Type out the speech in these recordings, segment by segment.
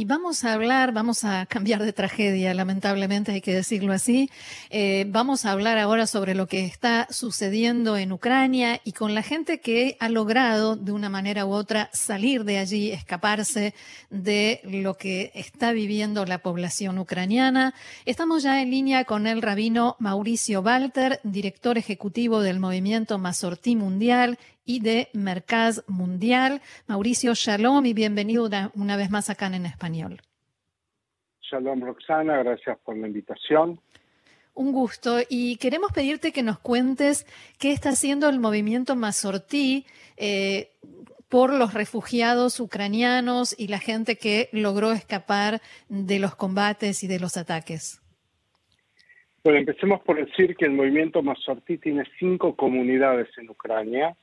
Y vamos a hablar, vamos a cambiar de tragedia, lamentablemente hay que decirlo así. Eh, vamos a hablar ahora sobre lo que está sucediendo en Ucrania y con la gente que ha logrado de una manera u otra salir de allí, escaparse de lo que está viviendo la población ucraniana. Estamos ya en línea con el rabino Mauricio Walter, director ejecutivo del movimiento Masortí Mundial y de Mercaz Mundial. Mauricio, shalom y bienvenido una, vez más acá en español. Shalom, Roxana, gracias por la invitación. Un gusto y queremos pedirte que nos cuentes qué está haciendo el movimiento Masortí eh, por los refugiados ucranianos y la gente que logró escapar de los combates y de los ataques. Bueno, empecemos por decir que el movimiento Masortí tiene cinco comunidades en Ucrania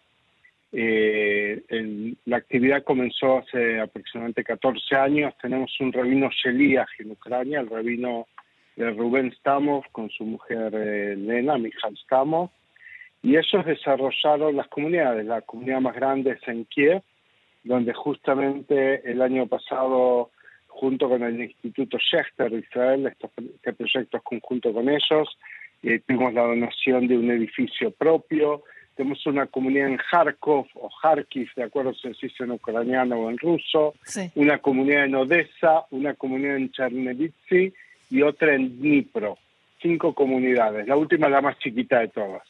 eh, la actividad comenzó hace aproximadamente 14 años. Tenemos un rabino Sheliach en Ucrania, el rabino de Rubén Stamov con su mujer eh, Lena, Mijal Stamov. Y ellos desarrollaron las comunidades. La comunidad más grande es en Kiev, donde justamente el año pasado, junto con el Instituto Schechter de Israel, este proyecto es conjunto con ellos, eh, tuvimos la donación de un edificio propio, tenemos una comunidad en Kharkov o Kharkiv, de acuerdo si se dice en ucraniano o en ruso, una comunidad en Odessa, una comunidad en Chernivtsi y otra en Dnipro. Cinco comunidades, la última la más chiquita de todas.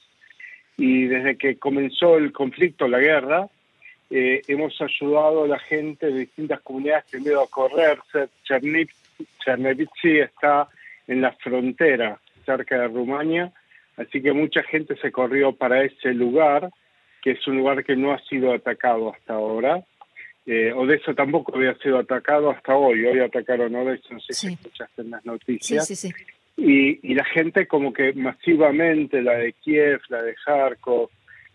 Y desde que comenzó el conflicto, la guerra, eh, hemos ayudado a la gente de distintas comunidades que han ido a correrse. Chernivtsi está en la frontera, cerca de Rumania, Así que mucha gente se corrió para ese lugar, que es un lugar que no ha sido atacado hasta ahora. Eh, Odessa tampoco había sido atacado hasta hoy. Hoy atacaron Odessa, no sé si escuchaste en las noticias. Sí, y, y, la gente como que masivamente, la de Kiev, la de Kharkov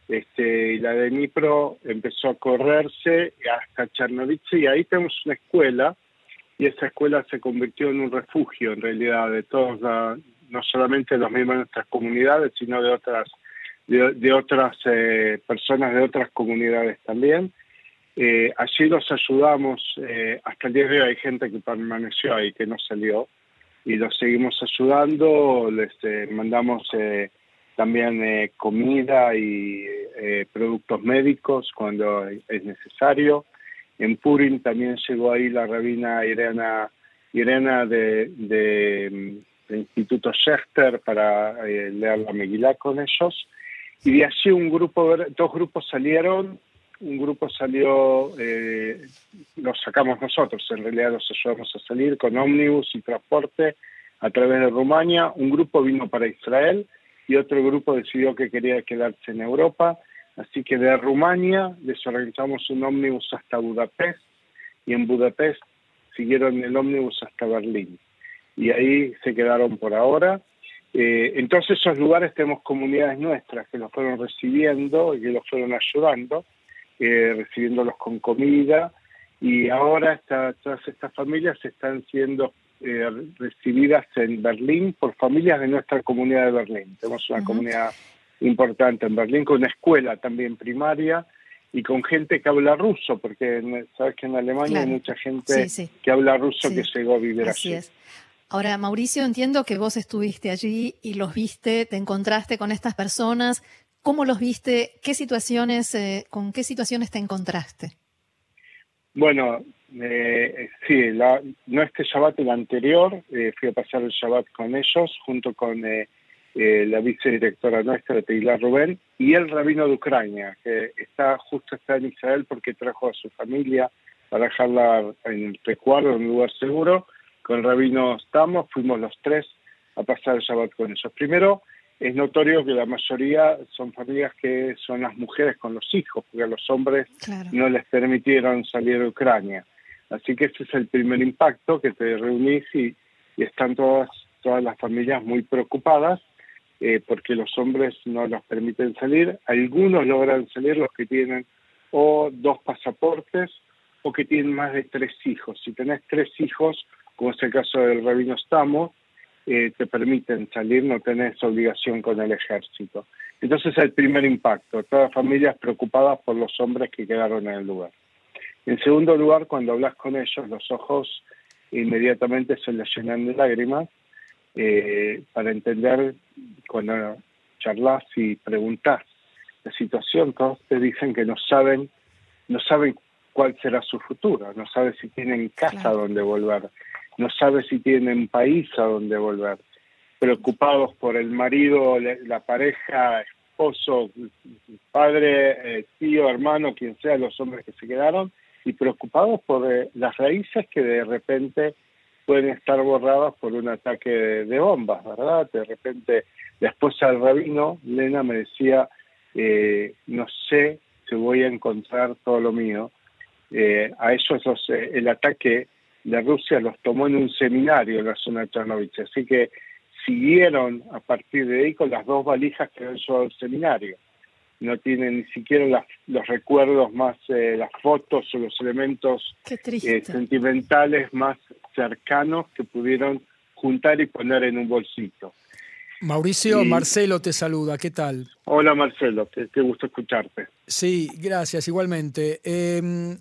este, y la de Dnipro, empezó a correrse hasta Chernobyl. Y ahí tenemos una escuela y esa escuela se convirtió en un refugio en realidad de todos no solamente los miembros de nuestras comunidades, sino de otras, de, otras eh, personas de otras comunidades también. Eh, allí los ayudamos, eh, hasta el día de hoy hay gente que permaneció ahí, que no salió, y los seguimos ayudando, les mandamos también comida y productos médicos cuando es necesario. En Purim también llegó ahí la rabina Irena, Irena de Instituto Schechter para eh, leer la Megilá con ellos. Y de allí un grupo, dos grupos salieron, un grupo salió, eh, los sacamos nosotros, en realidad los ayudamos a salir con ómnibus y transporte a través de Rumania, un grupo vino para Israel y otro grupo decidió que quería quedarse en Europa, así que de Rumania les organizamos un ómnibus hasta Budapest y en Budapest siguieron el ómnibus hasta Berlín y ahí se quedaron por ahora. Eh, en todos esos lugares tenemos comunidades nuestras que los fueron recibiendo y que los fueron ayudando, eh, recibiéndolos con comida y ahora todas estas familias están siendo eh, recibidas en Berlín por familias de nuestra comunidad de Berlín. Tenemos una comunidad importante en Berlín con una escuela también primaria y con gente que habla ruso, porque sabes que en Alemania hay mucha gente que habla ruso que llegó a vivir Así Es. Ahora, Mauricio, entiendo que vos estuviste allí y los viste, te encontraste con estas personas. ¿Cómo los viste? ¿Qué situaciones, eh, con qué situaciones te encontraste? Bueno, eh, sí, no este Shabbat, el anterior, eh, fui a pasar el Shabbat con ellos, junto con la vicedirectora nuestra, Teila Rubén, y el rabino de Ucrania, que está justo está en Israel porque trajo a su familia para dejarla en el recuerdo, en un lugar seguro, con el rabino Stamos, fuimos los tres a pasar el Shabbat con ellos. Primero, es notorio que la mayoría son familias que son las mujeres con los hijos, porque a los hombres no les permitieron salir de Ucrania. Así que ese es el primer impacto, que te reunís y, están todas, todas las familias muy preocupadas eh, porque los hombres no los permiten salir. Algunos logran salir, los que tienen o dos pasaportes o que tienen más de tres hijos. Si tenés tres hijos, como es el caso del rabino Stamo, eh, te permiten salir, no tenés obligación con el ejército. Entonces el primer impacto, todas familias preocupadas por los hombres que quedaron en el lugar. En segundo lugar, cuando hablas con ellos, los ojos inmediatamente se les llenan de lágrimas eh, para entender cuando charlas y preguntas la situación, todos te dicen que no saben, no saben cuál será su futuro, no saben si tienen casa donde volver, no saben si tienen país a donde volver, preocupados por el marido, la pareja, esposo, padre, eh, tío, hermano, quien sea, los hombres que se quedaron, y preocupados por eh, las raíces que de repente pueden estar borradas por un ataque de, bombas, ¿verdad? De repente, después al rabino, Lena me decía, eh, no sé si voy a encontrar todo lo mío. A ellos el ataque de Rusia los tomó en un seminario en la zona de Chernobyl, así que siguieron a partir de ahí con las dos valijas que han llevado al seminario. No tienen ni siquiera los recuerdos más, eh, las fotos o los elementos eh, sentimentales más cercanos que pudieron juntar y poner en un bolsito. Mauricio, Marcelo te saluda, ¿qué tal? Hola Marcelo, qué, gusto escucharte. Sí, gracias, igualmente. Em,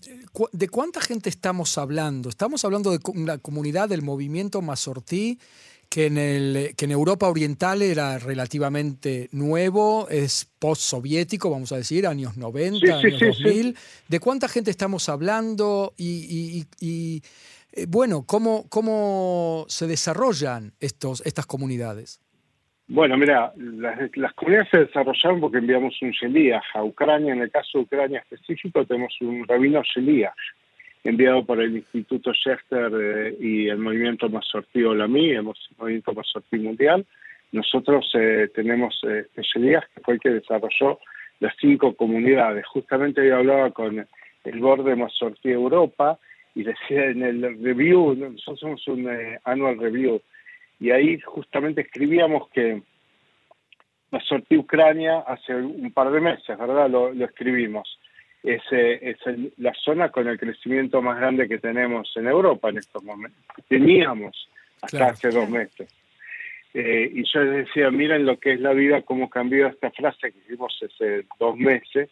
¿De cuánta gente estamos hablando? Estamos hablando de la comunidad del movimiento Mazortí que en, el, que en Europa Oriental era relativamente nuevo, es post-soviético, vamos a decir, años 90, años 2000. ¿De cuánta gente estamos hablando? Y, eh, bueno, ¿cómo, ¿cómo se desarrollan estos, estas comunidades? Bueno, mira, las, comunidades se desarrollaron porque enviamos un Shelías a Ucrania. En el caso de Ucrania específico, tenemos un rabino Shelías enviado por el Instituto Schechter eh, y el Movimiento Mazortí Olamí, el Movimiento Mazortí Mundial. Nosotros eh, tenemos eh, especialidades que fue el que desarrolló las cinco comunidades. Justamente yo hablaba con el borde Mazortí Europa y decía en el review, nosotros somos un annual review, y ahí justamente escribíamos que Mazortí Ucrania hace un par de meses, ¿verdad? lo escribimos es, es la zona con el crecimiento más grande que tenemos en Europa en estos momentos. Teníamos hasta hace dos meses. Eh, y yo les decía, miren lo que es la vida, cómo cambió esta frase que hicimos hace dos meses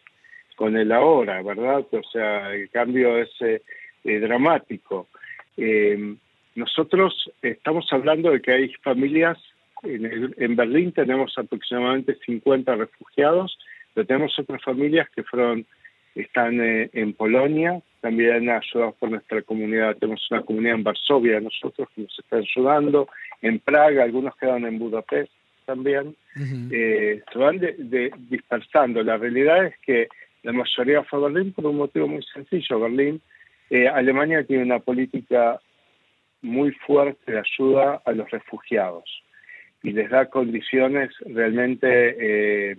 con el ahora, ¿verdad? O sea, el cambio es eh, eh, dramático. Nosotros estamos hablando de que hay familias, en, en Berlín tenemos aproximadamente 50 refugiados, pero tenemos otras familias que fueron están eh, en Polonia, también ayudados por nuestra comunidad. Tenemos una comunidad en Varsovia, nosotros que nos está ayudando, en Praga, algunos quedan en Budapest también. Eh, se van dispersando. La realidad es que la mayoría fue a Berlín por un motivo muy sencillo. Berlín, eh, Alemania tiene una política muy fuerte ayuda a los refugiados y les da condiciones realmente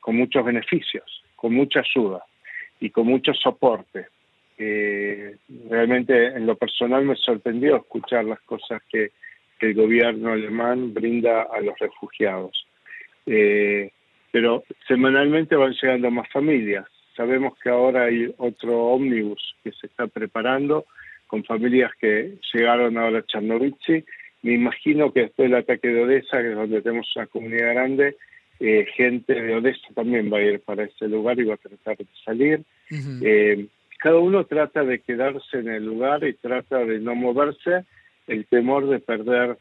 con muchos beneficios con mucha ayuda y con mucho soporte. Eh, realmente en lo personal me sorprendió escuchar las cosas que, el gobierno alemán brinda a los refugiados. Eh, pero semanalmente van llegando más familias. Sabemos que ahora hay otro ómnibus que se está preparando con familias que llegaron ahora a Chernobyl. Me imagino que después del ataque de Odessa, que es donde tenemos una comunidad grande, eh, gente de Odessa también va a ir para ese lugar y va a tratar de salir. Eh, cada uno trata de quedarse en el lugar y trata de no moverse, el temor de perder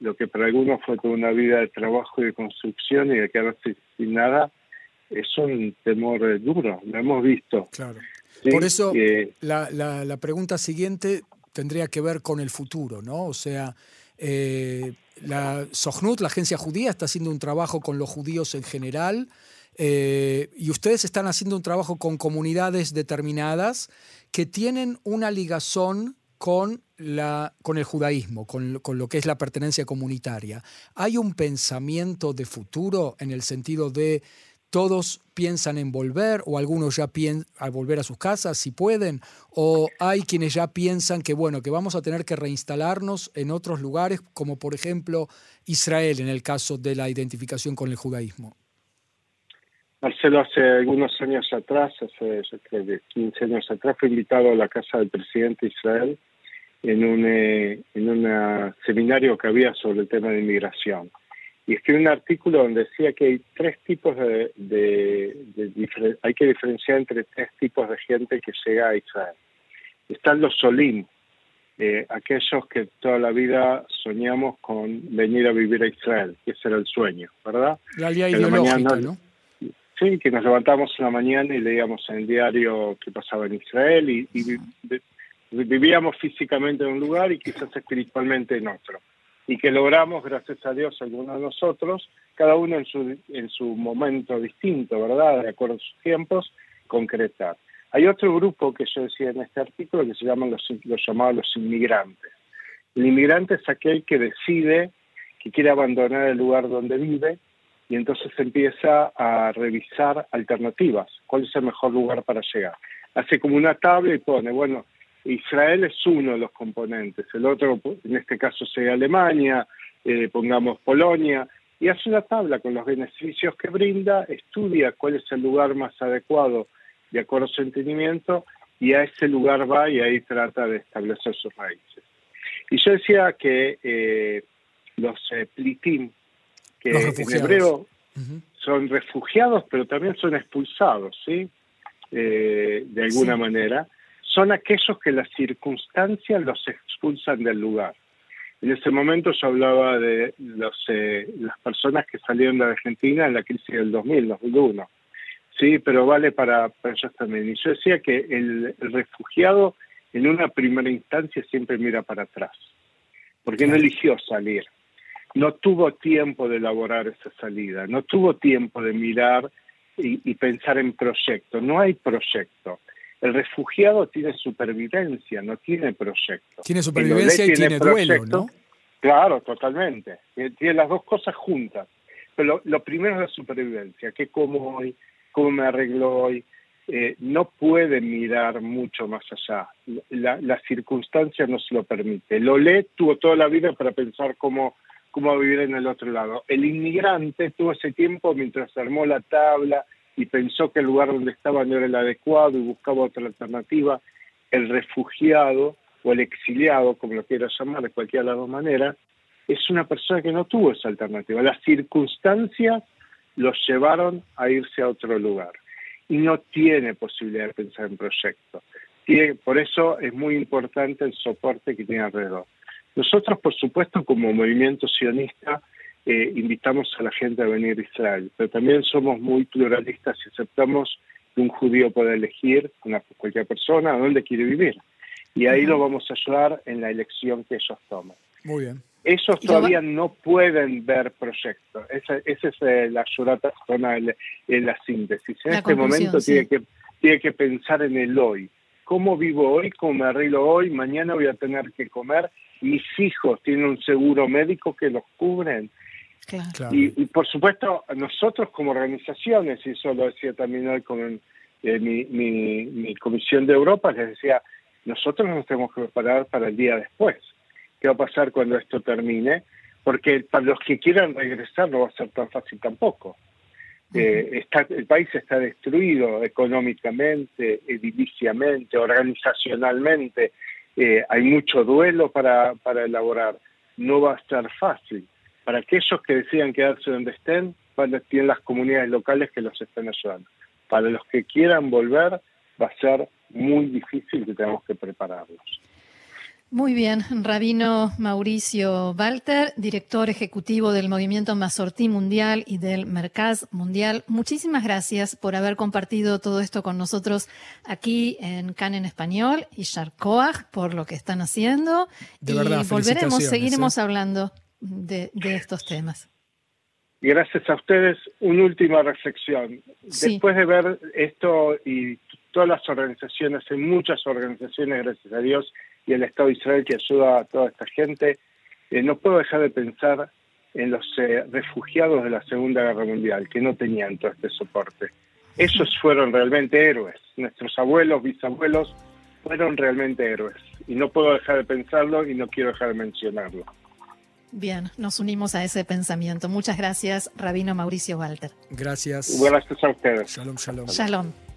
lo que para algunos fue toda una vida de trabajo y de construcción y de quedarse sin nada, es un temor eh, duro, lo hemos visto. Claro. Por eso la, la, la pregunta siguiente tendría que ver con el futuro, ¿no? O sea, eh, la Sohnut, la agencia judía, está haciendo un trabajo con los judíos en general eh, y ustedes están haciendo un trabajo con comunidades determinadas que tienen una ligazón con, la, con el judaísmo, con, con, lo que es la pertenencia comunitaria. ¿Hay un pensamiento de futuro en el sentido de todos piensan en volver o algunos ya piensan volver a sus casas si pueden o hay quienes ya piensan que bueno que vamos a tener que reinstalarnos en otros lugares como por ejemplo Israel en el caso de la identificación con el judaísmo. Marcelo hace algunos años atrás hace yo creo 15 años atrás fue invitado a la casa del presidente de Israel en un, en un seminario que había sobre el tema de inmigración y escribí un artículo donde decía que hay tres tipos de, hay que diferenciar entre tres tipos de gente que llega a Israel. Están los solim, eh, aquellos que toda la vida soñamos con venir a vivir a Israel, que ese era el sueño, ¿verdad? La ideológica, ¿no? Sí, que nos levantamos en la mañana y leíamos en el diario qué pasaba en Israel y vivíamos físicamente en un lugar y quizás espiritualmente en otro y que logramos, gracias a Dios, algunos de nosotros, cada uno en su, en su momento distinto, ¿verdad? De acuerdo a sus tiempos, concretar. Hay otro grupo que yo decía en este artículo que se llaman los, los llamados los inmigrantes. El inmigrante es aquel que decide que quiere abandonar el lugar donde vive y entonces empieza a revisar alternativas, cuál es el mejor lugar para llegar. Hace como una tabla y pone, bueno, Israel es uno de los componentes, el otro en este caso sería Alemania, eh, pongamos Polonia, y hace una tabla con los beneficios que brinda, estudia cuál es el lugar más adecuado de acuerdo a su entendimiento y a ese lugar va y ahí trata de establecer sus raíces. Y yo decía que eh, los eh, plitim, que en hebreo son refugiados, pero también son expulsados, ¿sí? de alguna manera son aquellos que las circunstancias los expulsan del lugar. En ese momento yo hablaba de los, eh, las personas que salieron de Argentina en la crisis del 2000, 2001. Sí, pero vale para, para ellos también. Y yo decía que el, refugiado en una primera instancia siempre mira para atrás, porque no eligió salir. No tuvo tiempo de elaborar esa salida, no tuvo tiempo de mirar y, y pensar en proyecto. No hay proyecto. El refugiado tiene supervivencia, no tiene proyecto. Tiene supervivencia y tiene, duelo, ¿no? Claro, totalmente. Tiene las dos cosas juntas. Pero lo, primero es la supervivencia, ¿qué como hoy? ¿Cómo me arreglo hoy? Eh, no puede mirar mucho más allá. La, la, circunstancia no se lo permite. Lo lee, tuvo toda la vida para pensar cómo, cómo vivir en el otro lado. El inmigrante tuvo ese tiempo mientras armó la tabla, y pensó que el lugar donde estaba no era el adecuado y buscaba otra alternativa, el refugiado o el exiliado, como lo quieras llamar de cualquier de las dos maneras, es una persona que no tuvo esa alternativa. Las circunstancias los llevaron a irse a otro lugar y no tiene posibilidad de pensar en proyectos. por eso es muy importante el soporte que tiene alrededor. Nosotros, por supuesto, como movimiento sionista, eh, invitamos a la gente a venir a Israel, pero también somos muy pluralistas y aceptamos que un judío pueda elegir, una, cualquier persona, a dónde quiere vivir. Y ahí lo vamos a ayudar en la elección que ellos toman. Muy bien. Ellos todavía no pueden ver proyectos. Esa, esa es eh, la ayudata zona, en la síntesis. En este momento tiene, que, tiene que pensar en el hoy. ¿Cómo vivo hoy? ¿Cómo me arreglo hoy? Mañana voy a tener que comer. Mis hijos tienen un seguro médico que los cubren. Y, por supuesto, nosotros como organizaciones, y eso lo decía también hoy con eh, mi, mi, comisión de Europa, les decía, nosotros nos tenemos que preparar para el día después. ¿Qué va a pasar cuando esto termine? Porque para los que quieran regresar no va a ser tan fácil tampoco. Eh, está, el país está destruido económicamente, ediliciamente, organizacionalmente. Eh, hay mucho duelo para, para elaborar. No va a ser fácil para aquellos que decidan quedarse donde estén, tienen las comunidades locales que los están ayudando. Para los que quieran volver, va a ser muy difícil que tengamos que prepararlos. Muy bien, Rabino Mauricio Walter, director ejecutivo del Movimiento Mazortí Mundial y del Mercaz Mundial. Muchísimas gracias por haber compartido todo esto con nosotros aquí en CAN en Español y Sharkoach por lo que están haciendo. y volveremos, seguiremos ¿eh? hablando de, estos temas. Gracias a ustedes. Una última reflexión. Después de ver esto y todas las organizaciones, hay muchas organizaciones, gracias a Dios, y el Estado de Israel que ayuda a toda esta gente, eh, no puedo dejar de pensar en los eh, refugiados de la Segunda Guerra Mundial, que no tenían todo este soporte. Esos fueron realmente héroes. Nuestros abuelos, bisabuelos, fueron realmente héroes. Y no puedo dejar de pensarlo y no quiero dejar de mencionarlo. Bien, nos unimos a ese pensamiento. Muchas gracias, Rabino Mauricio Walter. Gracias. Gracias a ustedes. Shalom, shalom. Shalom.